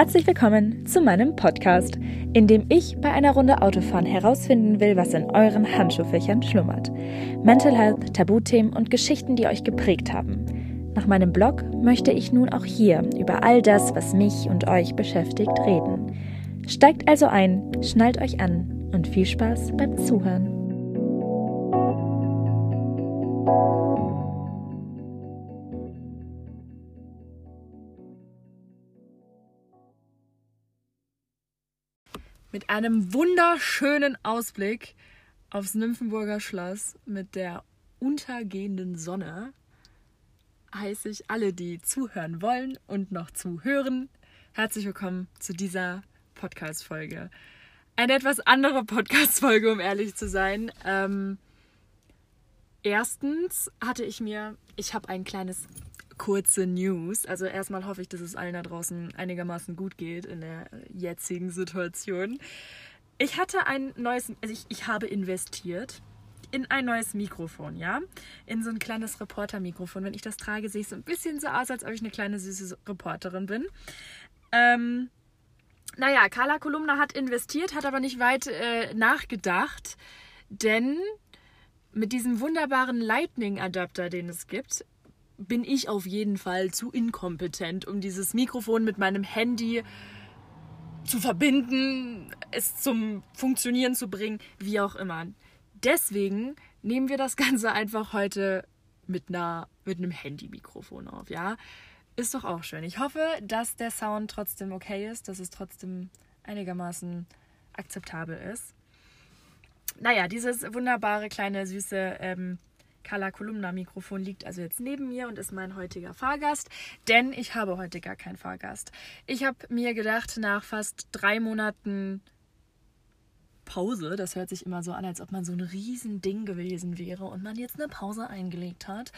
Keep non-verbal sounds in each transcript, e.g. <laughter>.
Herzlich willkommen zu meinem Podcast, in dem ich bei einer Runde Autofahren herausfinden will, was in euren Handschuhfächern schlummert. Mental Health, Tabuthemen und Geschichten, die euch geprägt haben. Nach meinem Blog möchte ich nun auch hier über all das, was mich und euch beschäftigt, reden. Steigt also ein, schnallt euch an und viel Spaß beim Zuhören. Mit einem wunderschönen Ausblick aufs Nymphenburger Schloss mit der untergehenden Sonne heiße ich alle, die zuhören wollen und noch zuhören, herzlich willkommen zu dieser Podcast-Folge. Eine etwas andere Podcast-Folge, um ehrlich zu sein. Ähm, erstens hatte ich mir, ich habe ein kleines kurze News. Also erstmal hoffe ich, dass es allen da draußen einigermaßen gut geht in der jetzigen Situation. Ich hatte ein neues, also ich, ich habe investiert in ein neues Mikrofon, ja? In so ein kleines Reporter-Mikrofon. Wenn ich das trage, sehe ich so ein bisschen so aus, als ob ich eine kleine süße Reporterin bin. Ähm, naja, Carla Kolumna hat investiert, hat aber nicht weit äh, nachgedacht, denn mit diesem wunderbaren Lightning-Adapter, den es gibt, bin ich auf jeden Fall zu inkompetent, um dieses Mikrofon mit meinem Handy zu verbinden, es zum Funktionieren zu bringen, wie auch immer. Deswegen nehmen wir das <laughs> Ganze einfach heute mit, einer, mit einem Handy-Mikrofon auf, ja? Ist doch auch schön. Ich hoffe, dass der Sound trotzdem okay ist, dass es trotzdem einigermaßen akzeptabel ist. Naja, dieses wunderbare, kleine, süße ähm, Kala Kolumna Mikrofon liegt also jetzt neben mir und ist mein heutiger Fahrgast, denn ich habe heute gar keinen Fahrgast. Ich habe mir gedacht, nach fast drei Monaten Pause, das hört sich immer so an, als ob man so ein Riesending gewesen wäre und man jetzt eine Pause eingelegt hat.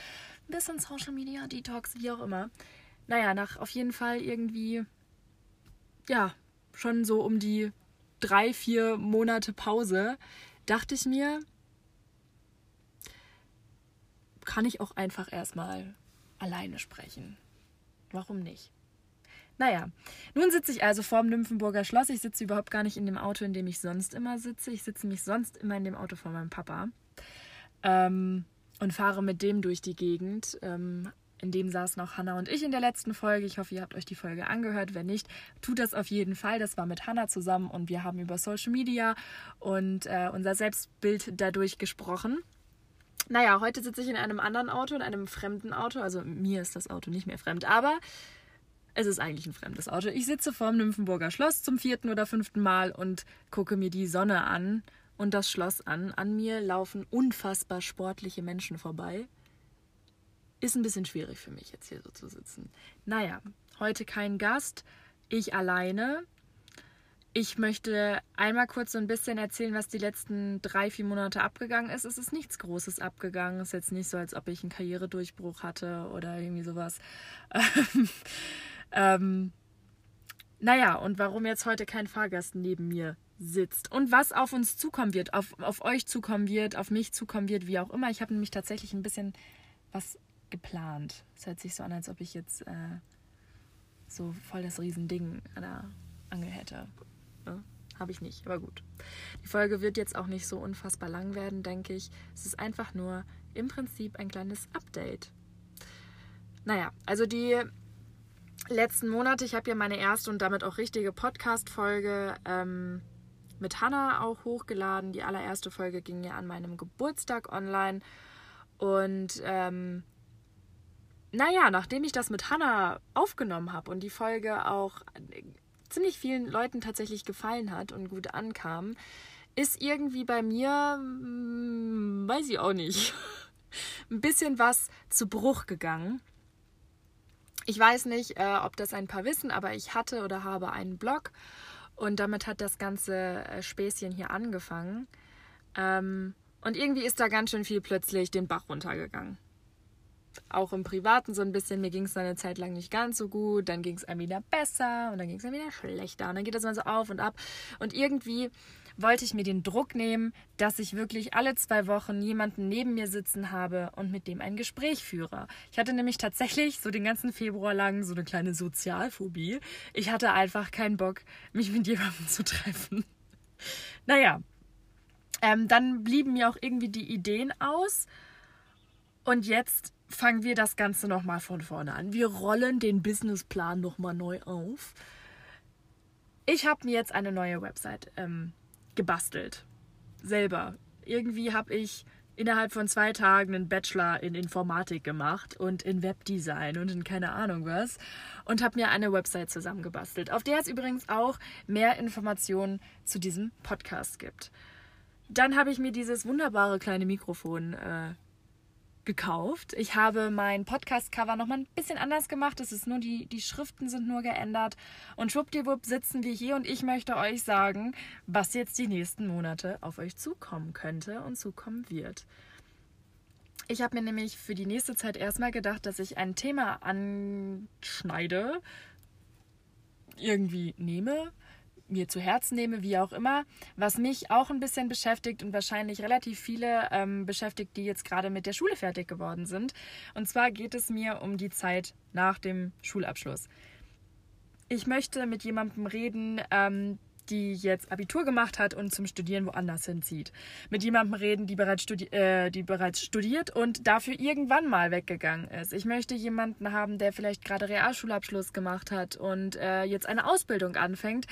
Ein bisschen Social Media Detox, wie auch immer. Naja, nach auf jeden Fall irgendwie, ja, schon so um die drei, vier Monate Pause, dachte ich mir, kann ich auch einfach erstmal alleine sprechen. Warum nicht? Naja, nun sitze ich also vorm Nymphenburger Schloss. Ich sitze überhaupt gar nicht in dem Auto, in dem ich sonst immer sitze. Ich sitze mich sonst immer in dem Auto von meinem Papa ähm, und fahre mit dem durch die Gegend. Ähm, in dem saßen auch Hannah und ich in der letzten Folge. Ich hoffe, ihr habt euch die Folge angehört. Wenn nicht, tut das auf jeden Fall. Das war mit Hannah zusammen und wir haben über Social Media und äh, unser Selbstbild dadurch gesprochen. Naja, heute sitze ich in einem anderen Auto, in einem fremden Auto. Also mir ist das Auto nicht mehr fremd, aber es ist eigentlich ein fremdes Auto. Ich sitze vorm Nymphenburger Schloss zum vierten oder fünften Mal und gucke mir die Sonne an und das Schloss an. An mir laufen unfassbar sportliche Menschen vorbei. Ist ein bisschen schwierig für mich, jetzt hier so zu sitzen. Naja, heute kein Gast, ich alleine. Ich möchte einmal kurz so ein bisschen erzählen, was die letzten drei, vier Monate abgegangen ist. Es ist nichts Großes abgegangen. Es ist jetzt nicht so, als ob ich einen Karrieredurchbruch hatte oder irgendwie sowas. <laughs> ähm, naja, und warum jetzt heute kein Fahrgast neben mir sitzt und was auf uns zukommen wird, auf, auf euch zukommen wird, auf mich zukommen wird, wie auch immer. Ich habe nämlich tatsächlich ein bisschen was geplant. Es hört sich so an, als ob ich jetzt äh, so voll das Riesending an der Angel hätte. Ne? Habe ich nicht, aber gut. Die Folge wird jetzt auch nicht so unfassbar lang werden, denke ich. Es ist einfach nur im Prinzip ein kleines Update. Naja, also die letzten Monate, ich habe ja meine erste und damit auch richtige Podcast-Folge ähm, mit Hannah auch hochgeladen. Die allererste Folge ging ja an meinem Geburtstag online. Und ähm, naja, nachdem ich das mit Hannah aufgenommen habe und die Folge auch ziemlich vielen Leuten tatsächlich gefallen hat und gut ankam, ist irgendwie bei mir, hm, weiß ich auch nicht, <laughs> ein bisschen was zu Bruch gegangen. Ich weiß nicht, äh, ob das ein paar wissen, aber ich hatte oder habe einen Blog und damit hat das ganze äh, Späßchen hier angefangen. Ähm, und irgendwie ist da ganz schön viel plötzlich den Bach runtergegangen auch im Privaten so ein bisschen. Mir ging es eine Zeit lang nicht ganz so gut, dann ging es einem wieder besser und dann ging es einem wieder schlechter und dann geht das mal so auf und ab. Und irgendwie wollte ich mir den Druck nehmen, dass ich wirklich alle zwei Wochen jemanden neben mir sitzen habe und mit dem ein Gespräch führe. Ich hatte nämlich tatsächlich so den ganzen Februar lang so eine kleine Sozialphobie. Ich hatte einfach keinen Bock, mich mit jemandem zu treffen. <laughs> Naja, ähm, dann blieben mir auch irgendwie die Ideen aus. Und jetzt fangen wir das Ganze nochmal von vorne an. Wir rollen den Businessplan nochmal neu auf. Ich habe mir jetzt eine neue Website ähm, gebastelt. Selber. Irgendwie habe ich innerhalb von zwei Tagen einen Bachelor in Informatik gemacht und in Webdesign und in keine Ahnung was und habe mir eine Website zusammengebastelt, auf der es übrigens auch mehr Informationen zu diesem Podcast gibt. Dann habe ich mir dieses wunderbare kleine Mikrofon äh, gekauft. Ich habe mein Podcast-Cover nochmal ein bisschen anders gemacht. Es ist nur die, die Schriften sind nur geändert. Und schwuppdiwupp sitzen wir hier und ich möchte euch sagen, was jetzt die nächsten Monate auf euch zukommen könnte und zukommen wird. Ich habe mir nämlich für die nächste Zeit erstmal gedacht, dass ich ein Thema anschneide, irgendwie nehme, mir zu Herzen nehme, wie auch immer, was mich auch ein bisschen beschäftigt und wahrscheinlich relativ viele ähm, beschäftigt, die jetzt gerade mit der Schule fertig geworden sind. Und zwar geht es mir um die Zeit nach dem Schulabschluss. Ich möchte mit jemandem reden, ähm, die jetzt Abitur gemacht hat und zum Studieren woanders hinzieht. Mit jemandem reden, die bereits, studi äh, die bereits studiert und dafür irgendwann mal weggegangen ist. Ich möchte jemanden haben, der vielleicht gerade Realschulabschluss gemacht hat und äh, jetzt eine Ausbildung anfängt.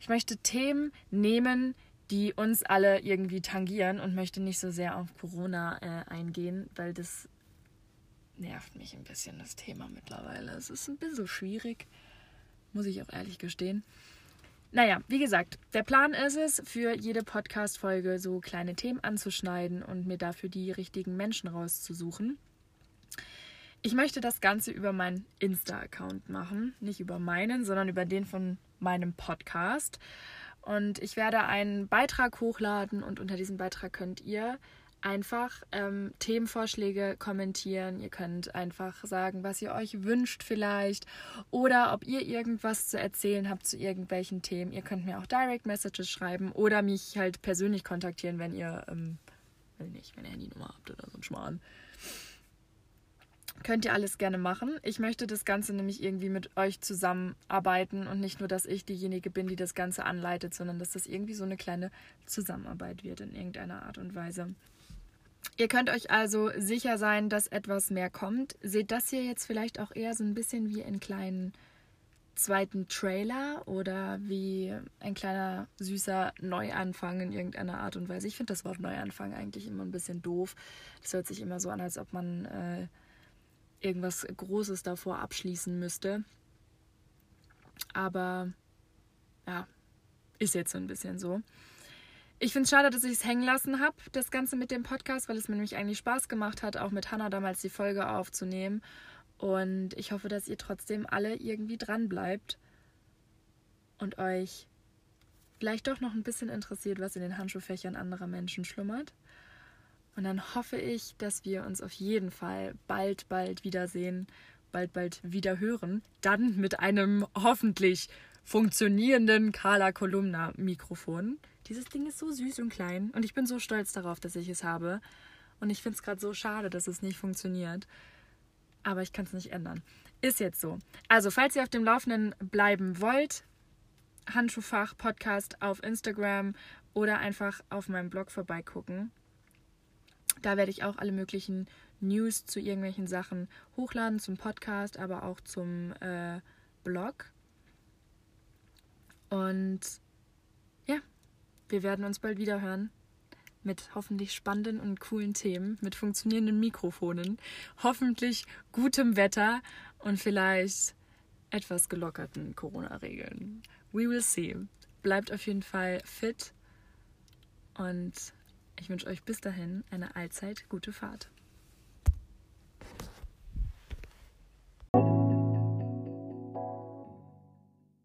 Ich möchte Themen nehmen, die uns alle irgendwie tangieren und möchte nicht so sehr auf Corona äh, eingehen, weil das nervt mich ein bisschen, das Thema mittlerweile. Es ist ein bisschen schwierig, muss ich auch ehrlich gestehen. Naja, wie gesagt, der Plan ist es, für jede Podcast-Folge so kleine Themen anzuschneiden und mir dafür die richtigen Menschen rauszusuchen. Ich möchte das Ganze über meinen Insta-Account machen. Nicht über meinen, sondern über den von meinem Podcast. Und ich werde einen Beitrag hochladen und unter diesem Beitrag könnt ihr einfach ähm, Themenvorschläge kommentieren. Ihr könnt einfach sagen, was ihr euch wünscht vielleicht oder ob ihr irgendwas zu erzählen habt zu irgendwelchen Themen. Ihr könnt mir auch Direct Messages schreiben oder mich halt persönlich kontaktieren, wenn ihr, ähm, wenn nicht, wenn ihr Handynummer habt oder so ein Schmarrn. Könnt ihr alles gerne machen. Ich möchte das Ganze nämlich irgendwie mit euch zusammenarbeiten und nicht nur, dass ich diejenige bin, die das Ganze anleitet, sondern dass das irgendwie so eine kleine Zusammenarbeit wird in irgendeiner Art und Weise. Ihr könnt euch also sicher sein, dass etwas mehr kommt. Seht das hier jetzt vielleicht auch eher so ein bisschen wie einen kleinen zweiten Trailer oder wie ein kleiner süßer Neuanfang in irgendeiner Art und Weise. Ich finde das Wort Neuanfang eigentlich immer ein bisschen doof. Das hört sich immer so an, als ob man äh, irgendwas Großes davor abschließen müsste. Aber ja, ist jetzt so ein bisschen so. Ich finde es schade, dass ich es hängen lassen habe, das Ganze mit dem Podcast, weil es mir nämlich eigentlich Spaß gemacht hat, auch mit Hannah damals die Folge aufzunehmen. Und ich hoffe, dass ihr trotzdem alle irgendwie dran bleibt und euch vielleicht doch noch ein bisschen interessiert, was in den Handschuhfächern anderer Menschen schlummert. Und dann hoffe ich, dass wir uns auf jeden Fall bald, bald wiedersehen, bald, bald wieder hören. Dann mit einem hoffentlich funktionierenden Kala Kolumna Mikrofon. Dieses Ding ist so süß und klein und ich bin so stolz darauf, dass ich es habe. Und ich finde es gerade so schade, dass es nicht funktioniert. Aber ich kann es nicht ändern. Ist jetzt so. Also, falls ihr auf dem Laufenden bleiben wollt, Handschuhfach Podcast auf Instagram oder einfach auf meinem Blog vorbeigucken. Da werde ich auch alle möglichen News zu irgendwelchen Sachen hochladen, zum Podcast, aber auch zum äh, Blog. Und ja, wir werden uns bald wieder hören mit hoffentlich spannenden und coolen Themen, mit funktionierenden Mikrofonen, hoffentlich gutem Wetter und vielleicht etwas gelockerten Corona-Regeln. We will see. Bleibt auf jeden Fall fit und ich wünsche euch bis dahin eine allzeit gute Fahrt.